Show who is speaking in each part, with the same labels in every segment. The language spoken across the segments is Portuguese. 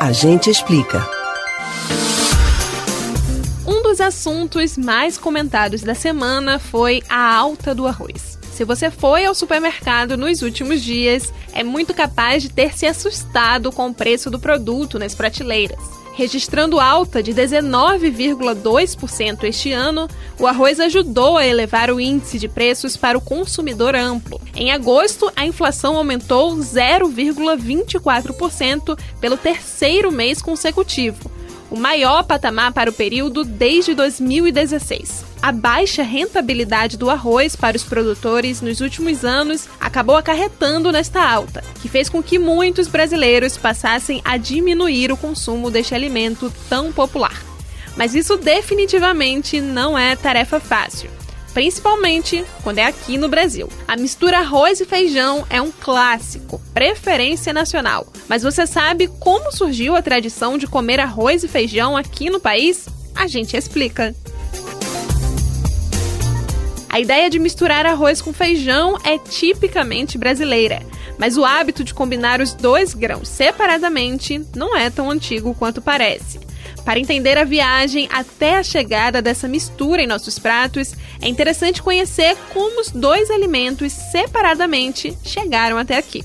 Speaker 1: A gente explica.
Speaker 2: Um dos assuntos mais comentados da semana foi a alta do arroz. Se você foi ao supermercado nos últimos dias, é muito capaz de ter se assustado com o preço do produto nas prateleiras. Registrando alta de 19,2% este ano, o arroz ajudou a elevar o índice de preços para o consumidor amplo. Em agosto, a inflação aumentou 0,24% pelo terceiro mês consecutivo, o maior patamar para o período desde 2016. A baixa rentabilidade do arroz para os produtores nos últimos anos acabou acarretando nesta alta, que fez com que muitos brasileiros passassem a diminuir o consumo deste alimento tão popular. Mas isso definitivamente não é tarefa fácil principalmente quando é aqui no Brasil. A mistura arroz e feijão é um clássico, preferência nacional. Mas você sabe como surgiu a tradição de comer arroz e feijão aqui no país? A gente explica. A ideia de misturar arroz com feijão é tipicamente brasileira, mas o hábito de combinar os dois grãos separadamente não é tão antigo quanto parece. Para entender a viagem até a chegada dessa mistura em nossos pratos, é interessante conhecer como os dois alimentos separadamente chegaram até aqui.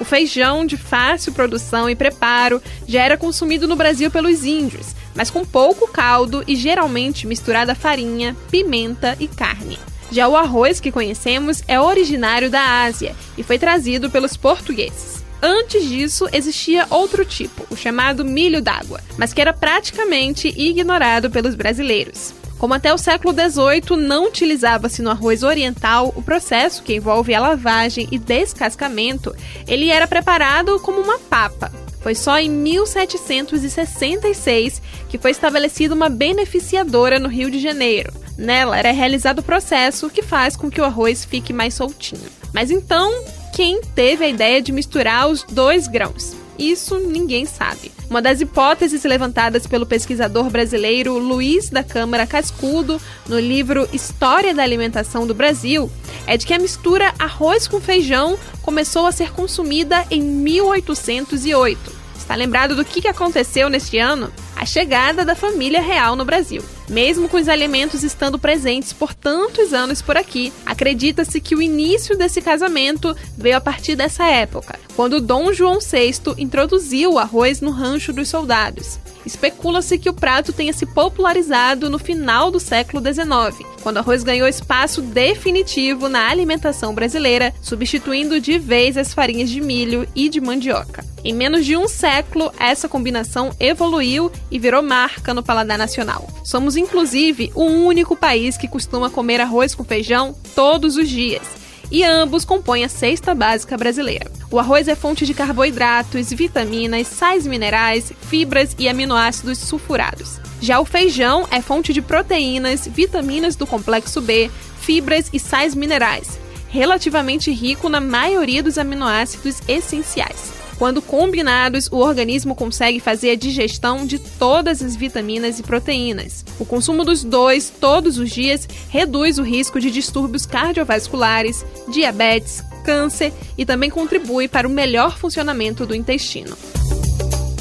Speaker 2: O feijão, de fácil produção e preparo, já era consumido no Brasil pelos índios, mas com pouco caldo e geralmente misturado a farinha, pimenta e carne. Já o arroz que conhecemos é originário da Ásia e foi trazido pelos portugueses. Antes disso, existia outro tipo, o chamado milho d'água, mas que era praticamente ignorado pelos brasileiros. Como até o século XVIII não utilizava-se no arroz oriental o processo que envolve a lavagem e descascamento, ele era preparado como uma papa. Foi só em 1766 que foi estabelecida uma beneficiadora no Rio de Janeiro. Nela era realizado o processo que faz com que o arroz fique mais soltinho. Mas então, quem teve a ideia de misturar os dois grãos. Isso ninguém sabe. Uma das hipóteses levantadas pelo pesquisador brasileiro Luiz da Câmara Cascudo no livro História da Alimentação do Brasil é de que a mistura arroz com feijão começou a ser consumida em 1808. Está lembrado do que aconteceu neste ano? A chegada da família real no Brasil. Mesmo com os alimentos estando presentes por tantos anos por aqui, acredita-se que o início desse casamento veio a partir dessa época, quando Dom João VI introduziu o arroz no rancho dos soldados. Especula-se que o prato tenha se popularizado no final do século XIX, quando o arroz ganhou espaço definitivo na alimentação brasileira, substituindo de vez as farinhas de milho e de mandioca. Em menos de um século, essa combinação evoluiu e virou marca no paladar nacional. Somos, inclusive, o único país que costuma comer arroz com feijão todos os dias. E ambos compõem a cesta básica brasileira. O arroz é fonte de carboidratos, vitaminas, sais minerais, fibras e aminoácidos sulfurados. Já o feijão é fonte de proteínas, vitaminas do complexo B, fibras e sais minerais, relativamente rico na maioria dos aminoácidos essenciais. Quando combinados, o organismo consegue fazer a digestão de todas as vitaminas e proteínas. O consumo dos dois todos os dias reduz o risco de distúrbios cardiovasculares, diabetes, câncer e também contribui para o melhor funcionamento do intestino.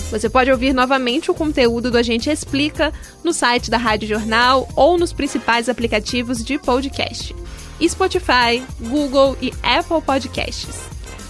Speaker 2: Você pode ouvir novamente o conteúdo do Agente Explica no site da Rádio Jornal ou nos principais aplicativos de podcast: Spotify, Google e Apple Podcasts.